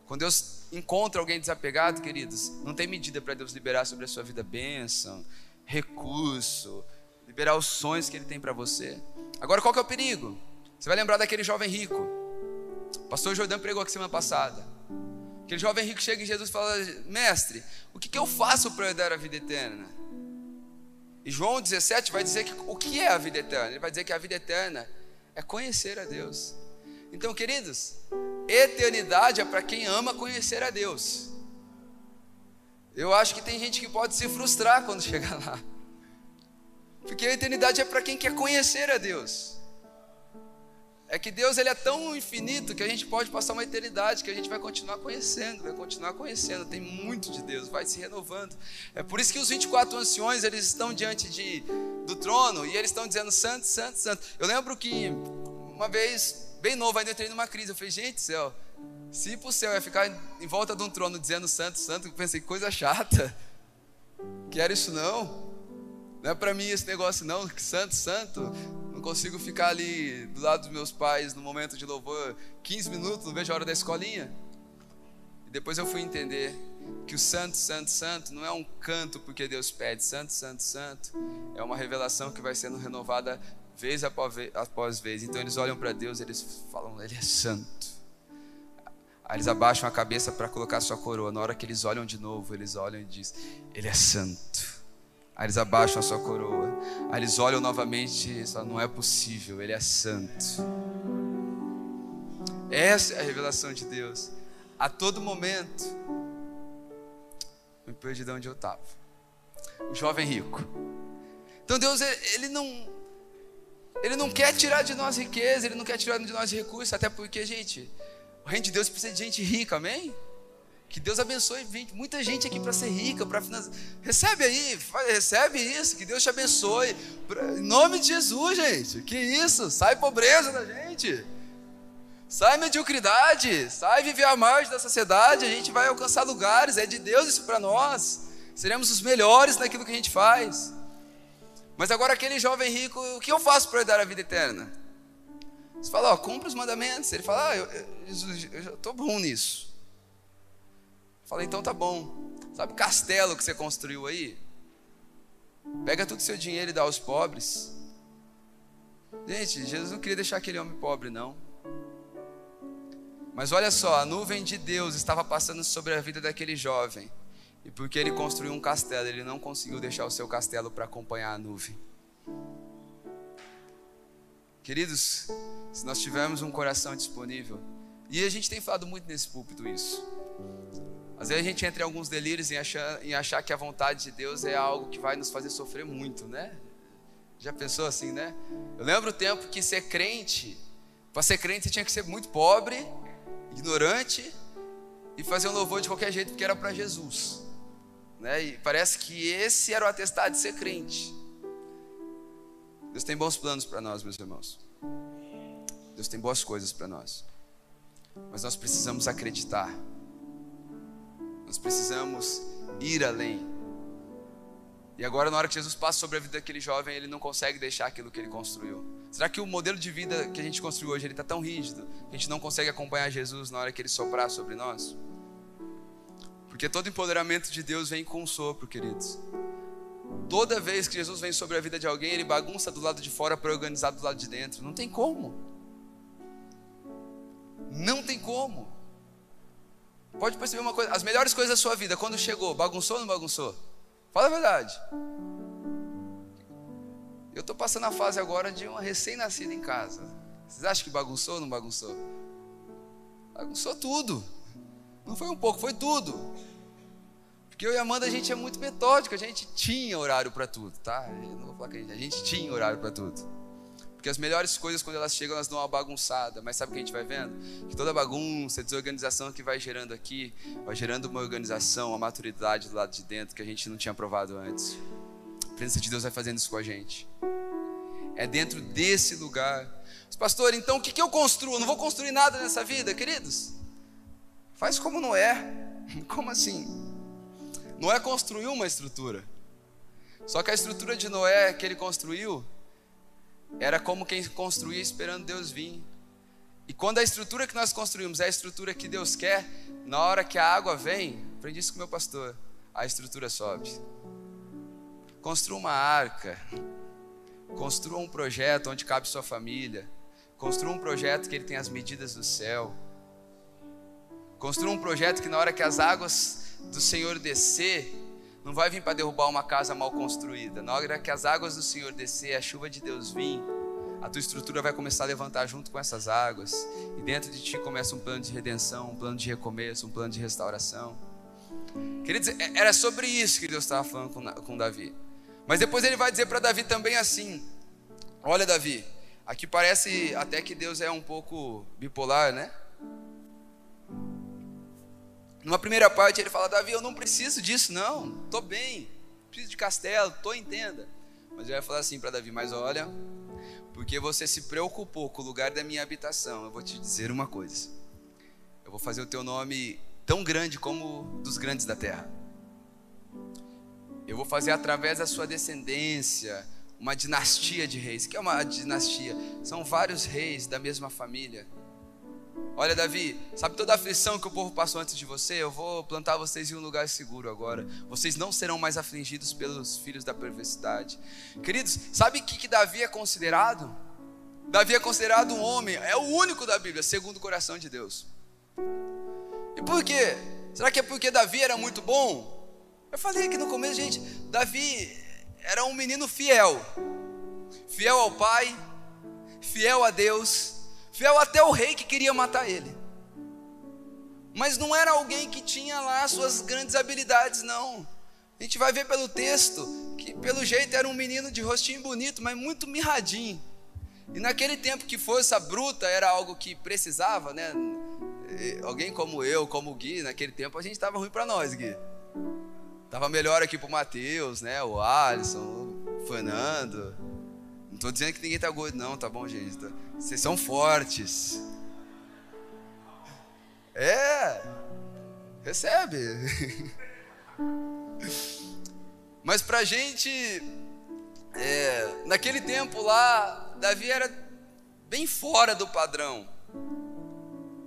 Quando Deus encontra alguém desapegado, queridos, não tem medida para Deus liberar sobre a sua vida bênção, recurso, liberar os sonhos que Ele tem para você. Agora, qual que é o perigo? Você vai lembrar daquele jovem rico. O pastor Jordão pregou aqui semana passada. Aquele jovem rico chega em Jesus e fala: Mestre, o que, que eu faço para herdar a vida eterna? E João 17 vai dizer que o que é a vida eterna? Ele vai dizer que a vida eterna é conhecer a Deus. Então, queridos, eternidade é para quem ama conhecer a Deus. Eu acho que tem gente que pode se frustrar quando chegar lá. Porque a eternidade é para quem quer conhecer a Deus. É que Deus ele é tão infinito que a gente pode passar uma eternidade que a gente vai continuar conhecendo, vai continuar conhecendo. Tem muito de Deus, vai se renovando. É por isso que os 24 anciões eles estão diante de, do trono e eles estão dizendo santo, santo, santo. Eu lembro que uma vez, bem novo, ainda entrei numa crise. Eu falei, gente, céu, se ir para o céu ia ficar em volta de um trono dizendo santo, santo, eu pensei, coisa chata. Quero isso não. Não é para mim esse negócio não, santo, santo consigo ficar ali do lado dos meus pais no momento de louvor 15 minutos, não vejo a hora da escolinha. E depois eu fui entender que o santo, santo, santo não é um canto porque Deus pede, santo, santo, santo, é uma revelação que vai sendo renovada vez após vez. Então eles olham para Deus, eles falam, Ele é santo. Aí eles abaixam a cabeça para colocar sua coroa. Na hora que eles olham de novo, eles olham e dizem, Ele é santo. Aí eles abaixam a sua coroa. Aí eles olham novamente e falam, não é possível, Ele é santo. Essa é a revelação de Deus. A todo momento, me perdi de onde eu estava. O jovem rico. Então Deus, ele não, ele não quer tirar de nós riqueza, Ele não quer tirar de nós recursos, até porque, gente, o reino de Deus precisa de gente rica, amém? Que Deus abençoe muita gente aqui para ser rica, para financiar. Recebe aí, recebe isso, que Deus te abençoe. Em nome de Jesus, gente. Que isso? Sai pobreza da gente. Sai mediocridade, sai viver à margem da sociedade, a gente vai alcançar lugares, é de Deus isso para nós. Seremos os melhores naquilo que a gente faz. Mas agora aquele jovem rico, o que eu faço para dar a vida eterna? Você fala, ó, cumpre os mandamentos. Ele fala, ah, eu, eu, estou bom nisso. Falei, então tá bom. Sabe o castelo que você construiu aí? Pega todo o seu dinheiro e dá aos pobres. Gente, Jesus não queria deixar aquele homem pobre, não. Mas olha só, a nuvem de Deus estava passando sobre a vida daquele jovem. E porque ele construiu um castelo, ele não conseguiu deixar o seu castelo para acompanhar a nuvem. Queridos, se nós tivermos um coração disponível, e a gente tem falado muito nesse púlpito isso. Às vezes a gente entra em alguns delírios em achar, em achar que a vontade de Deus é algo que vai nos fazer sofrer muito, né? Já pensou assim, né? Eu lembro o tempo que ser crente, para ser crente você tinha que ser muito pobre, ignorante e fazer um louvor de qualquer jeito porque era para Jesus. Né? E parece que esse era o atestado de ser crente. Deus tem bons planos para nós, meus irmãos. Deus tem boas coisas para nós. Mas nós precisamos acreditar nós precisamos ir além. E agora, na hora que Jesus passa sobre a vida daquele jovem, ele não consegue deixar aquilo que ele construiu. Será que o modelo de vida que a gente construiu hoje ele está tão rígido que a gente não consegue acompanhar Jesus na hora que ele soprar sobre nós? Porque todo empoderamento de Deus vem com um sopro, queridos. Toda vez que Jesus vem sobre a vida de alguém, ele bagunça do lado de fora para organizar do lado de dentro. Não tem como. Não tem como. Pode perceber uma coisa: as melhores coisas da sua vida, quando chegou, bagunçou ou não bagunçou? Fala a verdade. Eu estou passando a fase agora de uma recém-nascida em casa. Vocês acham que bagunçou ou não bagunçou? Bagunçou tudo. Não foi um pouco, foi tudo. Porque eu e a Amanda a gente é muito metódico, a gente tinha horário para tudo, tá? Eu não vou falar que a gente, a gente tinha horário para tudo. Porque as melhores coisas, quando elas chegam, elas dão uma bagunçada. Mas sabe o que a gente vai vendo? Que toda bagunça, desorganização que vai gerando aqui, vai gerando uma organização, uma maturidade do lado de dentro que a gente não tinha provado antes. presença de Deus vai fazendo isso com a gente. É dentro desse lugar. Mas, pastor, então o que, que eu construo? Eu não vou construir nada nessa vida, queridos? Faz como Noé. Como assim? Noé construiu uma estrutura. Só que a estrutura de Noé que ele construiu era como quem construía esperando Deus vir. E quando a estrutura que nós construímos é a estrutura que Deus quer, na hora que a água vem, aprendi isso com meu pastor, a estrutura sobe. Construa uma arca, construa um projeto onde cabe sua família, construa um projeto que ele tem as medidas do céu. Construa um projeto que na hora que as águas do Senhor descer, não vai vir para derrubar uma casa mal construída. Na hora que as águas do Senhor descer, a chuva de Deus vir, a tua estrutura vai começar a levantar junto com essas águas. E dentro de ti começa um plano de redenção, um plano de recomeço, um plano de restauração. Queridos, é, era sobre isso que Deus estava falando com, com Davi. Mas depois ele vai dizer para Davi também assim: Olha, Davi, aqui parece até que Deus é um pouco bipolar, né? Numa primeira parte ele fala: Davi, eu não preciso disso, não, estou bem, preciso de castelo, estou em tenda. Mas ele vai falar assim para Davi: Mas olha, porque você se preocupou com o lugar da minha habitação, eu vou te dizer uma coisa: eu vou fazer o teu nome tão grande como dos grandes da terra. Eu vou fazer através da sua descendência uma dinastia de reis. O que é uma dinastia? São vários reis da mesma família Olha, Davi, sabe toda a aflição que o povo passou antes de você? Eu vou plantar vocês em um lugar seguro agora. Vocês não serão mais afligidos pelos filhos da perversidade. Queridos, sabe o que, que Davi é considerado? Davi é considerado um homem, é o único da Bíblia, segundo o coração de Deus. E por quê? Será que é porque Davi era muito bom? Eu falei aqui no começo, gente, Davi era um menino fiel, fiel ao pai, fiel a Deus fiel até o rei que queria matar ele. Mas não era alguém que tinha lá suas grandes habilidades, não. A gente vai ver pelo texto que, pelo jeito, era um menino de rostinho bonito, mas muito mirradinho. E naquele tempo que força bruta era algo que precisava, né? Alguém como eu, como o Gui, naquele tempo a gente estava ruim para nós, Gui. Tava melhor aqui pro Matheus, né? O Alisson, o Fernando. Estou dizendo que ninguém tá gordo, não, tá bom, gente? Vocês são fortes. É. Recebe. Mas pra gente, é, naquele tempo lá, Davi era bem fora do padrão.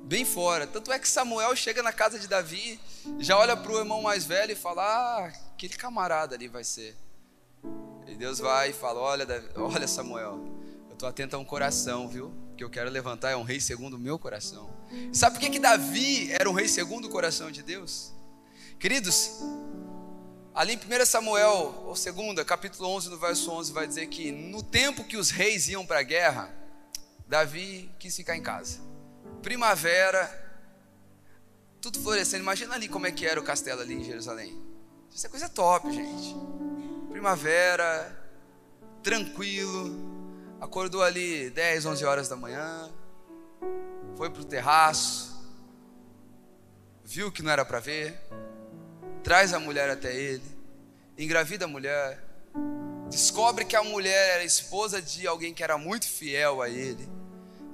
Bem fora. Tanto é que Samuel chega na casa de Davi, já olha para o irmão mais velho e fala: Ah, aquele camarada ali vai ser. E Deus vai e fala: Olha, olha Samuel, eu estou atento a um coração, viu? Que eu quero levantar é um rei segundo o meu coração. sabe por que, que Davi era um rei segundo o coração de Deus? Queridos, ali em 1 Samuel, ou 2, capítulo 11, no verso 11, vai dizer que no tempo que os reis iam para a guerra, Davi quis ficar em casa. Primavera, tudo florescendo. Imagina ali como é que era o castelo ali em Jerusalém. Isso é coisa top, gente primavera, tranquilo, acordou ali 10, 11 horas da manhã, foi para o terraço, viu que não era para ver, traz a mulher até ele, engravida a mulher, descobre que a mulher era esposa de alguém que era muito fiel a ele,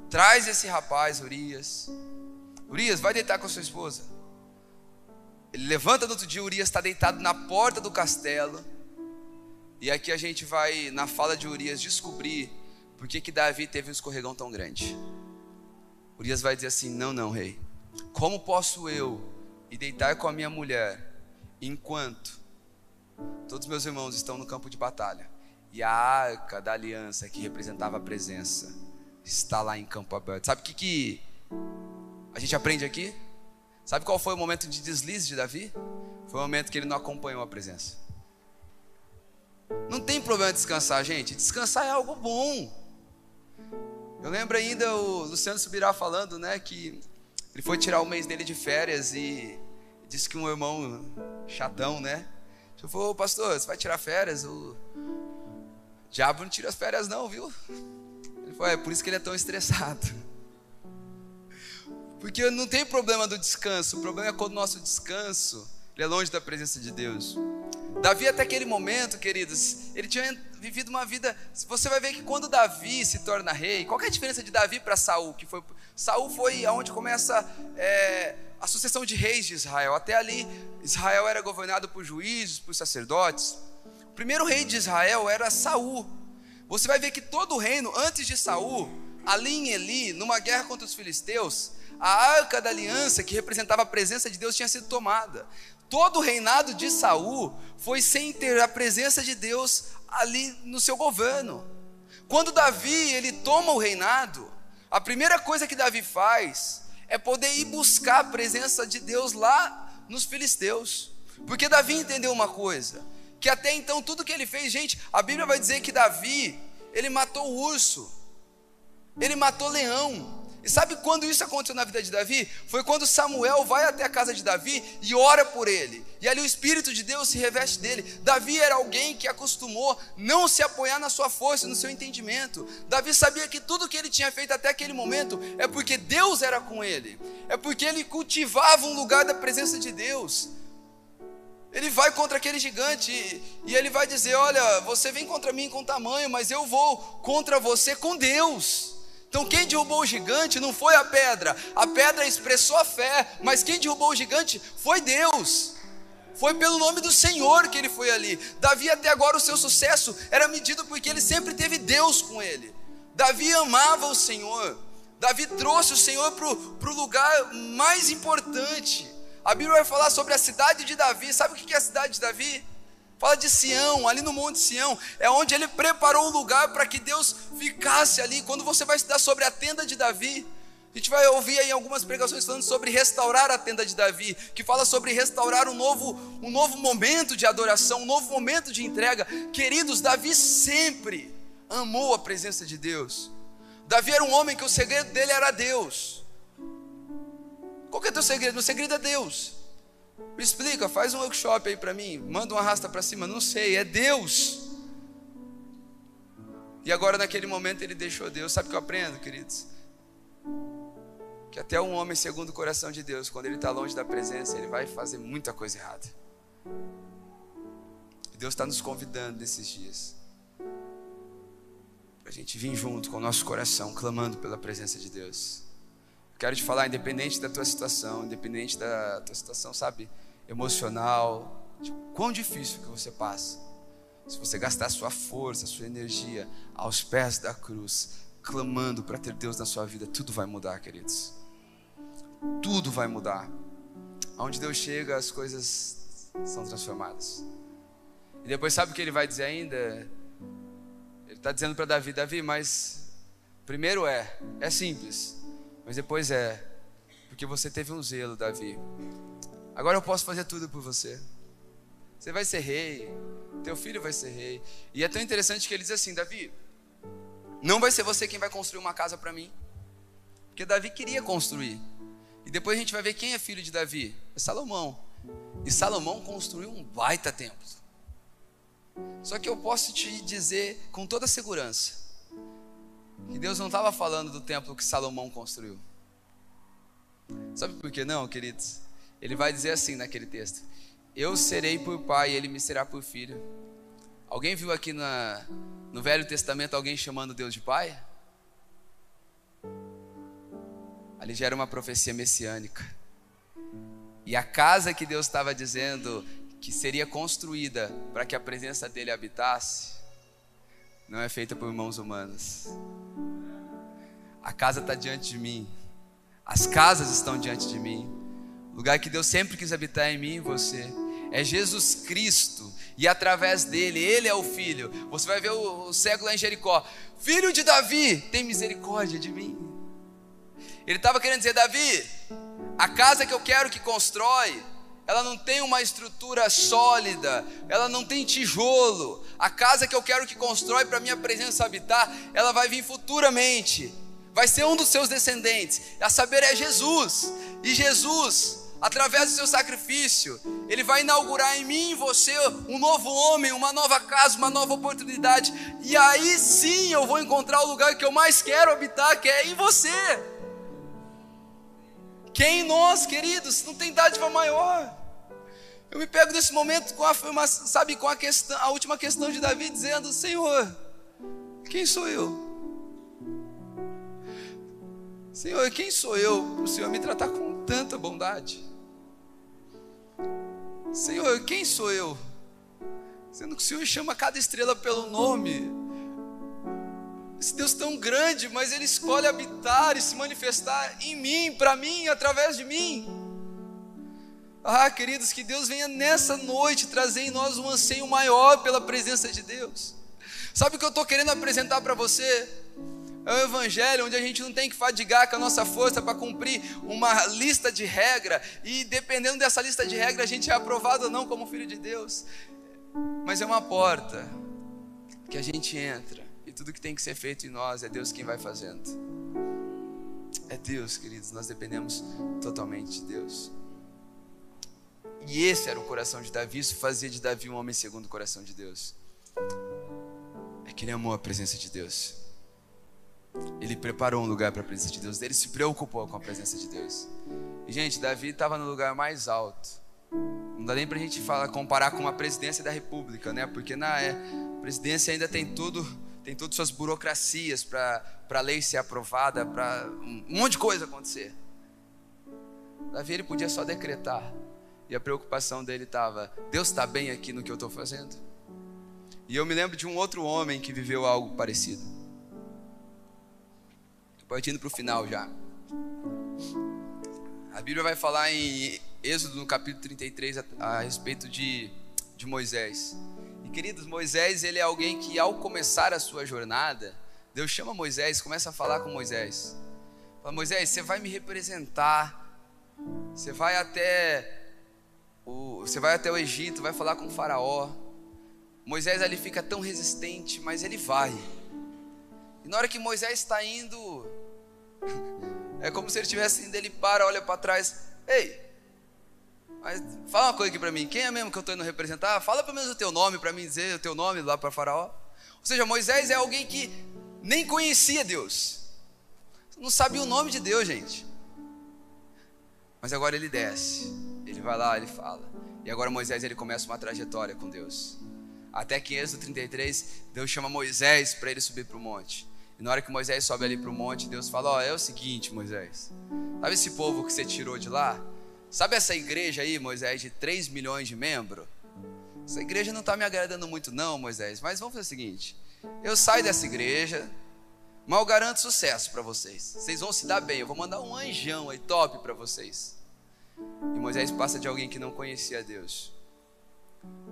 traz esse rapaz, Urias. Urias, vai deitar com a sua esposa. Ele levanta no outro dia, Urias está deitado na porta do castelo. E aqui a gente vai, na fala de Urias, descobrir por que, que Davi teve um escorregão tão grande. Urias vai dizer assim: Não, não, rei. Como posso eu ir deitar com a minha mulher enquanto todos meus irmãos estão no campo de batalha e a arca da aliança que representava a presença está lá em campo aberto? Sabe o que, que a gente aprende aqui? Sabe qual foi o momento de deslize de Davi? Foi o momento que ele não acompanhou a presença. Não tem problema descansar, gente. Descansar é algo bom. Eu lembro ainda o Luciano Subirá falando, né, que ele foi tirar o mês dele de férias e disse que um irmão chatão, né? Eu falei, pastor, você vai tirar férias? O diabo não tira as férias não, viu? Ele falou, é por isso que ele é tão estressado. Porque não tem problema do descanso, o problema é quando o nosso descanso ele é longe da presença de Deus. Davi, até aquele momento, queridos, ele tinha vivido uma vida. Você vai ver que quando Davi se torna rei, qual é a diferença de Davi para Saul? Que foi Saul foi aonde começa é, a sucessão de reis de Israel. Até ali, Israel era governado por juízes, por sacerdotes. O primeiro rei de Israel era Saul. Você vai ver que todo o reino antes de Saul, ali em Eli, numa guerra contra os filisteus, a arca da aliança, que representava a presença de Deus, tinha sido tomada. Todo o reinado de Saul foi sem ter a presença de Deus ali no seu governo. Quando Davi ele toma o reinado, a primeira coisa que Davi faz é poder ir buscar a presença de Deus lá nos filisteus. Porque Davi entendeu uma coisa, que até então tudo que ele fez, gente, a Bíblia vai dizer que Davi, ele matou o urso, ele matou leão, e sabe quando isso aconteceu na vida de Davi? Foi quando Samuel vai até a casa de Davi e ora por ele. E ali o Espírito de Deus se reveste dele. Davi era alguém que acostumou não se apoiar na sua força, no seu entendimento. Davi sabia que tudo que ele tinha feito até aquele momento é porque Deus era com ele. É porque ele cultivava um lugar da presença de Deus. Ele vai contra aquele gigante e, e ele vai dizer: Olha, você vem contra mim com tamanho, mas eu vou contra você com Deus. Então, quem derrubou o gigante não foi a pedra, a pedra expressou a fé, mas quem derrubou o gigante foi Deus. Foi pelo nome do Senhor que ele foi ali. Davi, até agora, o seu sucesso era medido porque ele sempre teve Deus com ele. Davi amava o Senhor. Davi trouxe o Senhor para o lugar mais importante. A Bíblia vai falar sobre a cidade de Davi. Sabe o que é a cidade de Davi? Fala de Sião, ali no Monte Sião, é onde ele preparou um lugar para que Deus ficasse ali. Quando você vai estudar sobre a tenda de Davi, a gente vai ouvir aí algumas pregações falando sobre restaurar a tenda de Davi, que fala sobre restaurar um novo, um novo momento de adoração, um novo momento de entrega. Queridos, Davi sempre amou a presença de Deus. Davi era um homem que o segredo dele era Deus. Qual que é o teu segredo? O segredo é Deus. Me explica, faz um workshop aí para mim, manda um arrasta para cima, não sei, é Deus. E agora naquele momento ele deixou Deus. Sabe o que eu aprendo, queridos? Que até um homem segundo o coração de Deus, quando ele está longe da presença, ele vai fazer muita coisa errada. Deus está nos convidando nesses dias para a gente vir junto com o nosso coração, clamando pela presença de Deus. Quero te falar, independente da tua situação, independente da tua situação, sabe, emocional, de quão difícil que você passa. Se você gastar sua força, sua energia aos pés da cruz, clamando para ter Deus na sua vida, tudo vai mudar, queridos. Tudo vai mudar. Aonde Deus chega, as coisas são transformadas. E depois sabe o que ele vai dizer ainda? Ele está dizendo para Davi, Davi, mas primeiro é, é simples. Mas depois é, porque você teve um zelo, Davi. Agora eu posso fazer tudo por você. Você vai ser rei, teu filho vai ser rei. E é tão interessante que ele diz assim: Davi, não vai ser você quem vai construir uma casa para mim. Porque Davi queria construir. E depois a gente vai ver quem é filho de Davi: é Salomão. E Salomão construiu um baita templo. Só que eu posso te dizer com toda segurança que Deus não estava falando do templo que Salomão construiu. Sabe por que não, queridos? Ele vai dizer assim naquele texto: Eu serei por pai, e ele me será por filho. Alguém viu aqui na, no Velho Testamento alguém chamando Deus de pai? Ali já era uma profecia messiânica. E a casa que Deus estava dizendo que seria construída para que a presença dele habitasse, não é feita por mãos humanas. A casa está diante de mim. As casas estão diante de mim. O lugar que Deus sempre quis habitar em mim e você. É Jesus Cristo. E através dele, ele é o filho. Você vai ver o, o cego lá em Jericó. Filho de Davi, tem misericórdia de mim. Ele estava querendo dizer, Davi, a casa que eu quero que constrói, ela não tem uma estrutura sólida, ela não tem tijolo. A casa que eu quero que constrói para minha presença habitar, ela vai vir futuramente. Vai ser um dos seus descendentes. A saber é Jesus. E Jesus, através do seu sacrifício, ele vai inaugurar em mim e em você um novo homem, uma nova casa, uma nova oportunidade. E aí sim eu vou encontrar o lugar que eu mais quero habitar, que é em você. Que é nós, queridos, não tem dádiva maior. Eu me pego nesse momento com a sabe, com a questão, a última questão de Davi dizendo: Senhor, quem sou eu? Senhor, quem sou eu para o Senhor me tratar com tanta bondade? Senhor, quem sou eu? Sendo que o Senhor chama cada estrela pelo nome. Esse Deus tão grande, mas Ele escolhe habitar e se manifestar em mim, para mim, através de mim. Ah, queridos, que Deus venha nessa noite trazer em nós um anseio maior pela presença de Deus. Sabe o que eu estou querendo apresentar para você? É o Evangelho onde a gente não tem que fadigar com a nossa força para cumprir uma lista de regra e dependendo dessa lista de regra a gente é aprovado ou não como filho de Deus. Mas é uma porta que a gente entra e tudo que tem que ser feito em nós é Deus quem vai fazendo. É Deus, queridos, nós dependemos totalmente de Deus. E esse era o coração de Davi, isso fazia de Davi um homem segundo o coração de Deus. É que ele amou a presença de Deus. Ele preparou um lugar para a presença de Deus, ele se preocupou com a presença de Deus. E, gente, Davi estava no lugar mais alto. Não dá nem para a gente falar, comparar com a presidência da República, né? Porque na é, presidência ainda tem tudo, tem todas suas burocracias para a lei ser aprovada, para um monte de coisa acontecer. Davi ele podia só decretar. E a preocupação dele estava: Deus está bem aqui no que eu estou fazendo? E eu me lembro de um outro homem que viveu algo parecido. Partindo para o final já. A Bíblia vai falar em Êxodo, no capítulo 33, a, a respeito de, de Moisés. E queridos, Moisés, ele é alguém que ao começar a sua jornada, Deus chama Moisés, começa a falar com Moisés. Fala, Moisés, você vai me representar, você vai até o, você vai até o Egito, vai falar com o faraó. Moisés ali fica tão resistente, mas ele vai. E na hora que Moisés está indo, é como se ele estivesse indo, ele para, olha para trás. Ei, mas fala uma coisa aqui para mim. Quem é mesmo que eu estou indo representar? Fala pelo menos o teu nome para mim dizer o teu nome lá para Faraó. Ou seja, Moisés é alguém que nem conhecia Deus. Não sabia o nome de Deus, gente. Mas agora ele desce. Ele vai lá, ele fala. E agora Moisés ele começa uma trajetória com Deus. Até que em Êxodo 33, Deus chama Moisés para ele subir para o monte. E na hora que Moisés sobe ali para o monte, Deus fala: Ó, oh, é o seguinte, Moisés. Sabe esse povo que você tirou de lá? Sabe essa igreja aí, Moisés, de 3 milhões de membros? Essa igreja não está me agradando muito, não, Moisés. Mas vamos fazer o seguinte: eu saio dessa igreja, mas eu garanto sucesso para vocês. Vocês vão se dar bem. Eu vou mandar um anjão aí top para vocês. E Moisés passa de alguém que não conhecia Deus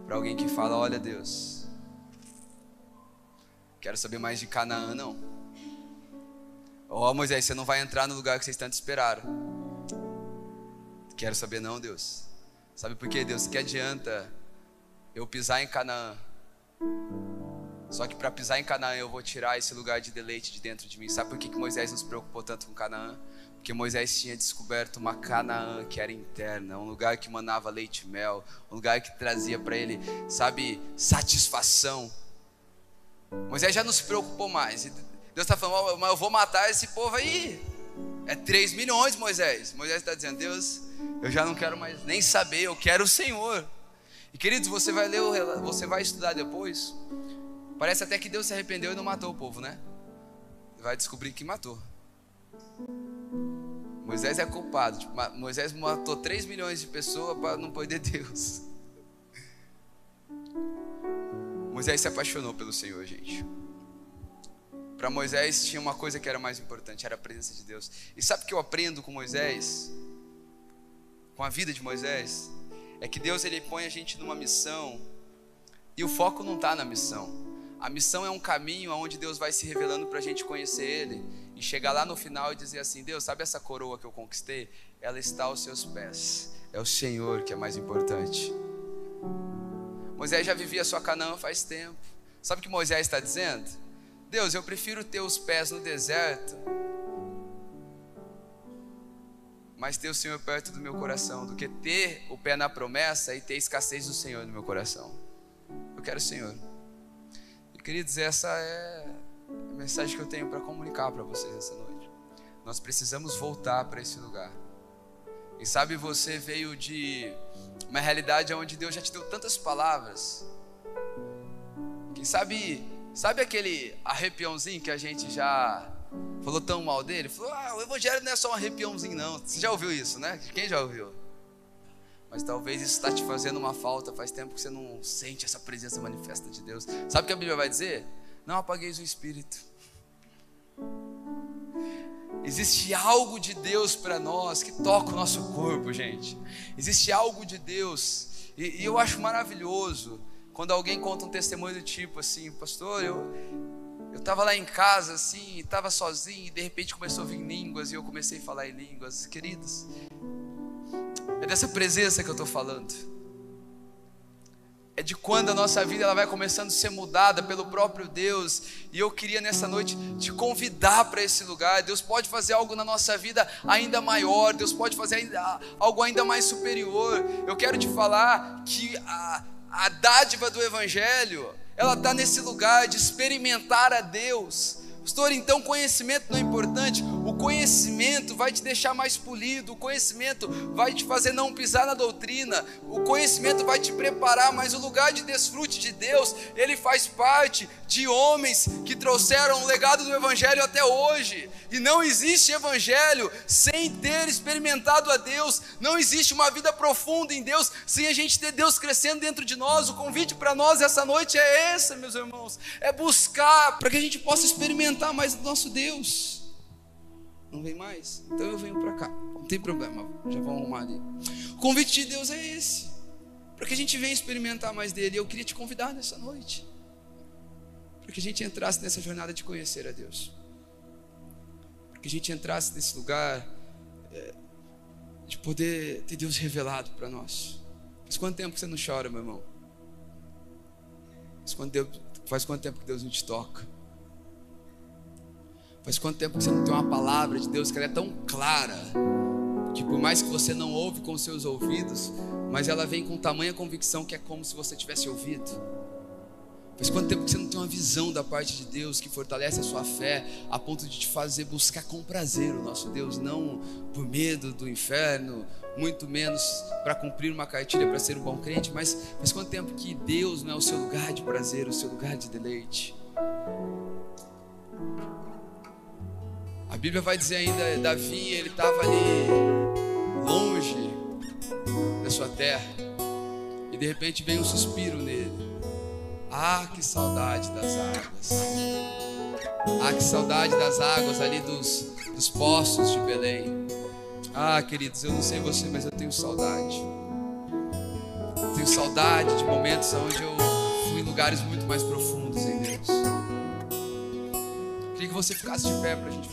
para alguém que fala: Olha, Deus, quero saber mais de Canaã, não. Ó oh, Moisés, você não vai entrar no lugar que vocês tanto esperaram. Quero saber, não, Deus. Sabe por quê, Deus? Que adianta eu pisar em Canaã? Só que para pisar em Canaã eu vou tirar esse lugar de deleite de dentro de mim. Sabe por que, que Moisés não se preocupou tanto com Canaã? Porque Moisés tinha descoberto uma Canaã que era interna, um lugar que manava leite e mel, um lugar que trazia para ele, sabe, satisfação. Moisés já não se preocupou mais. Deus está falando, mas eu vou matar esse povo aí. É 3 milhões, Moisés. Moisés está dizendo, Deus, eu já não quero mais nem saber, eu quero o Senhor. E queridos, você vai ler, você vai estudar depois. Parece até que Deus se arrependeu e não matou o povo, né? Vai descobrir que matou. Moisés é culpado. Tipo, Moisés matou 3 milhões de pessoas para não poder Deus. Moisés se apaixonou pelo Senhor, gente. Para Moisés tinha uma coisa que era mais importante, era a presença de Deus. E sabe o que eu aprendo com Moisés? Com a vida de Moisés? É que Deus ele põe a gente numa missão e o foco não está na missão. A missão é um caminho onde Deus vai se revelando para a gente conhecer Ele e chegar lá no final e dizer assim: Deus, sabe essa coroa que eu conquistei? Ela está aos seus pés. É o Senhor que é mais importante. Moisés já vivia sua Canaã faz tempo. Sabe o que Moisés está dizendo? Deus, eu prefiro ter os pés no deserto, mas ter o Senhor perto do meu coração, do que ter o pé na promessa e ter escassez do Senhor no meu coração. Eu quero o Senhor. Queridos, essa é a mensagem que eu tenho para comunicar para vocês essa noite. Nós precisamos voltar para esse lugar. Quem sabe você veio de uma realidade onde Deus já te deu tantas palavras. Quem sabe, sabe aquele arrepiãozinho que a gente já falou tão mal dele? Falou, ah, o evangelho não é só um arrepiãozinho, não. Você já ouviu isso, né? Quem já ouviu? Mas talvez isso está te fazendo uma falta. Faz tempo que você não sente essa presença manifesta de Deus. Sabe o que a Bíblia vai dizer? Não apagueis o espírito. Existe algo de Deus para nós que toca o nosso corpo, gente. Existe algo de Deus. E, e eu acho maravilhoso quando alguém conta um testemunho do tipo assim, pastor, eu eu estava lá em casa assim, estava sozinho e de repente começou a vir línguas e eu comecei a falar em línguas, queridos. É dessa presença que eu estou falando é de quando a nossa vida ela vai começando a ser mudada pelo próprio Deus. E eu queria nessa noite te convidar para esse lugar. Deus pode fazer algo na nossa vida ainda maior, Deus pode fazer ainda, algo ainda mais superior. Eu quero te falar que a, a dádiva do Evangelho, ela está nesse lugar de experimentar a Deus Pastor, então conhecimento não é importante. O conhecimento vai te deixar mais polido. O conhecimento vai te fazer não pisar na doutrina. O conhecimento vai te preparar. Mas o lugar de desfrute de Deus, ele faz parte de homens que trouxeram o legado do Evangelho até hoje. E não existe Evangelho sem ter experimentado a Deus. Não existe uma vida profunda em Deus sem a gente ter Deus crescendo dentro de nós. O convite para nós essa noite é esse, meus irmãos: é buscar para que a gente possa experimentar experimentar mais do nosso Deus. Não vem mais? Então eu venho para cá. Não tem problema, já vão arrumar ali. O convite de Deus é esse. Para que a gente venha experimentar mais dele. Eu queria te convidar nessa noite. Para que a gente entrasse nessa jornada de conhecer a Deus. Para que a gente entrasse nesse lugar é, de poder ter Deus revelado para nós. Faz quanto tempo que você não chora, meu irmão? Faz quanto tempo, faz quanto tempo que Deus não te toca? Faz quanto tempo que você não tem uma palavra de Deus que ela é tão clara, que por mais que você não ouve com seus ouvidos, mas ela vem com tamanha convicção que é como se você tivesse ouvido. Faz quanto tempo que você não tem uma visão da parte de Deus que fortalece a sua fé a ponto de te fazer buscar com prazer o nosso Deus, não por medo do inferno, muito menos para cumprir uma cartilha para ser um bom crente, mas faz quanto tempo que Deus não é o seu lugar de prazer, o seu lugar de deleite? A Bíblia vai dizer ainda, Davi, ele estava ali longe da sua terra e de repente vem um suspiro nele. Ah, que saudade das águas. Ah, que saudade das águas ali dos, dos poços de Belém. Ah, queridos, eu não sei você, mas eu tenho saudade. Tenho saudade de momentos onde eu fui em lugares muito mais profundos em Deus. Queria que você ficasse de pé para a gente